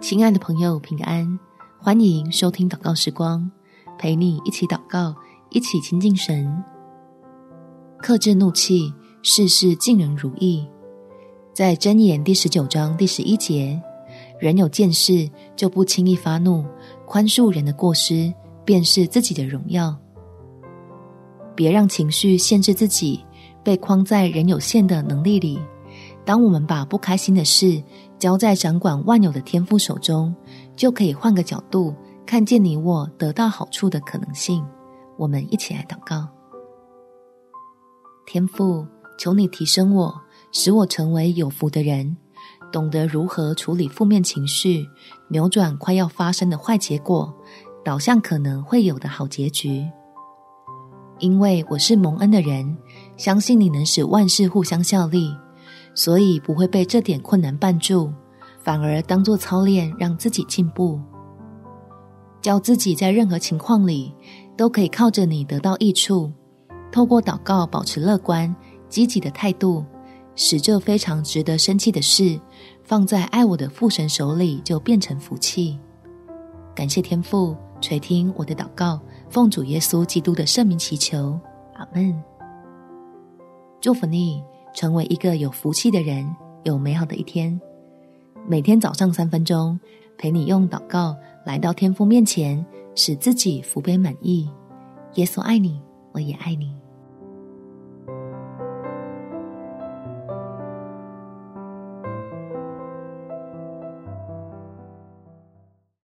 亲爱的朋友，平安！欢迎收听祷告时光，陪你一起祷告，一起亲近神。克制怒气，事事尽人如意。在箴言第十九章第十一节，人有见识就不轻易发怒，宽恕人的过失，便是自己的荣耀。别让情绪限制自己，被框在人有限的能力里。当我们把不开心的事交在掌管万有的天父手中，就可以换个角度看见你我得到好处的可能性。我们一起来祷告：天父，求你提升我，使我成为有福的人，懂得如何处理负面情绪，扭转快要发生的坏结果，导向可能会有的好结局。因为我是蒙恩的人，相信你能使万事互相效力。所以不会被这点困难绊住，反而当作操练，让自己进步，叫自己在任何情况里都可以靠着你得到益处。透过祷告，保持乐观、积极的态度，使这非常值得生气的事放在爱我的父神手里，就变成福气。感谢天父垂听我的祷告，奉主耶稣基督的圣名祈求，阿门。祝福你。成为一个有福气的人，有美好的一天。每天早上三分钟，陪你用祷告来到天父面前，使自己福杯满溢。耶稣爱你，我也爱你。